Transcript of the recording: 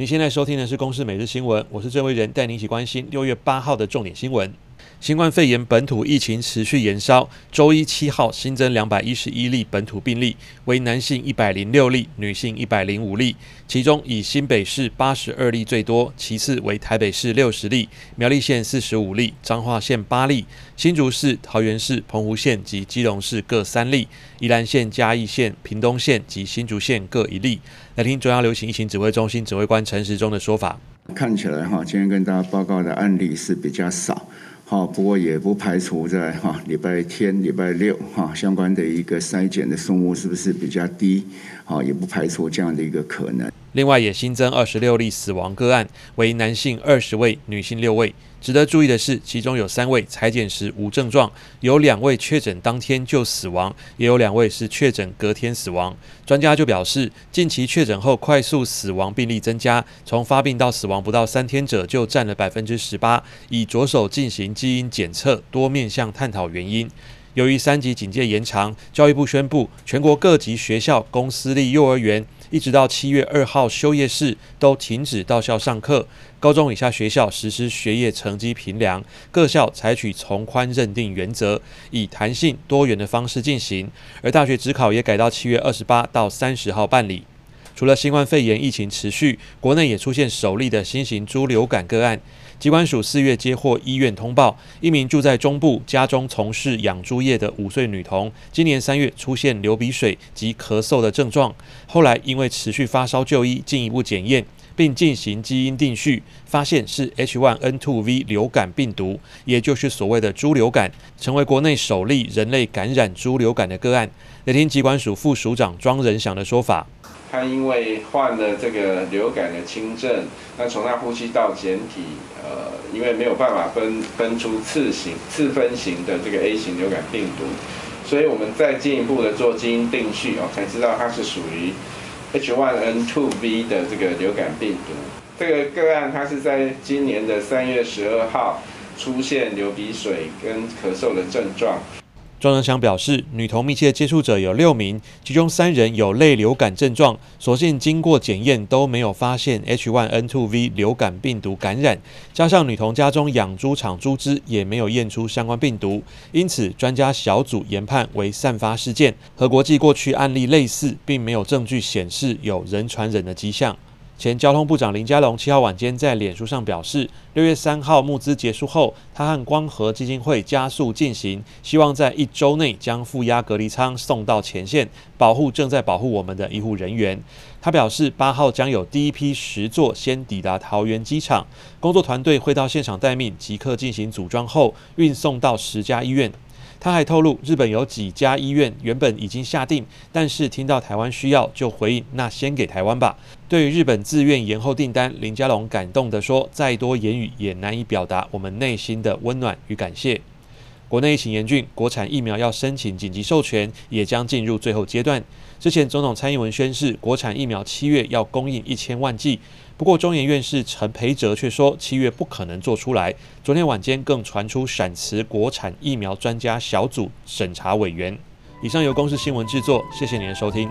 您现在收听的是《公视每日新闻》，我是郑伟仁，带你一起关心六月八号的重点新闻。新冠肺炎本土疫情持续延烧，周一七号新增两百一十一例本土病例，为男性一百零六例，女性一百零五例。其中以新北市八十二例最多，其次为台北市六十例，苗栗县四十五例，彰化县八例，新竹市、桃园市、澎湖县及基隆市各三例，宜兰县、嘉义县、屏东县及新竹县各一例。来听中央流行疫情指挥中心指挥官陈时中的说法。看起来哈，今天跟大家报告的案例是比较少。好，不过也不排除在哈礼拜天、礼拜六哈相关的一个筛检的数目是不是比较低？好，也不排除这样的一个可能。另外，也新增二十六例死亡个案，为男性二十位，女性六位。值得注意的是，其中有三位采检时无症状，有两位确诊当天就死亡，也有两位是确诊隔天死亡。专家就表示，近期确诊后快速死亡病例增加，从发病到死亡不到三天者就占了百分之十八。已着手进行基因检测，多面向探讨原因。由于三级警戒延长，教育部宣布，全国各级学校、公私立幼儿园，一直到七月二号休业式都停止到校上课。高中以下学校实施学业成绩评量，各校采取从宽认定原则，以弹性多元的方式进行。而大学指考也改到七月二十八到三十号办理。除了新冠肺炎疫情持续，国内也出现首例的新型猪流感个案。机关署四月接获医院通报，一名住在中部、家中从事养猪业的五岁女童，今年三月出现流鼻水及咳嗽的症状，后来因为持续发烧就医，进一步检验，并进行基因定序，发现是 H1N2V 流感病毒，也就是所谓的猪流感，成为国内首例人类感染猪流感的个案。来听机关署副署长庄仁祥的说法。他因为患了这个流感的轻症，那从他呼吸道检体，呃，因为没有办法分分出次型、次分型的这个 A 型流感病毒，所以我们再进一步的做基因定序哦，才知道它是属于 H1N2V 的这个流感病毒。这个个案它是在今年的三月十二号出现流鼻水跟咳嗽的症状。庄仁祥表示，女童密切接触者有六名，其中三人有类流感症状，所幸经过检验都没有发现 H1N2V 流感病毒感染。加上女童家中养猪场猪只也没有验出相关病毒，因此专家小组研判为散发事件，和国际过去案例类似，并没有证据显示有人传人的迹象。前交通部长林佳龙七号晚间在脸书上表示，六月三号募资结束后，他和光和基金会加速进行，希望在一周内将负压隔离舱送到前线，保护正在保护我们的医护人员。他表示，八号将有第一批十座先抵达桃园机场，工作团队会到现场待命，即刻进行组装后运送到十家医院。他还透露，日本有几家医院原本已经下定，但是听到台湾需要，就回应那先给台湾吧。对于日本自愿延后订单，林佳龙感动地说：“再多言语也难以表达我们内心的温暖与感谢。”国内疫情严峻，国产疫苗要申请紧急授权，也将进入最后阶段。之前总统蔡英文宣示，国产疫苗七月要供应一千万剂。不过，中研院士陈培哲却说，七月不可能做出来。昨天晚间更传出闪辞国产疫苗专家小组审查委员。以上由公视新闻制作，谢谢您的收听。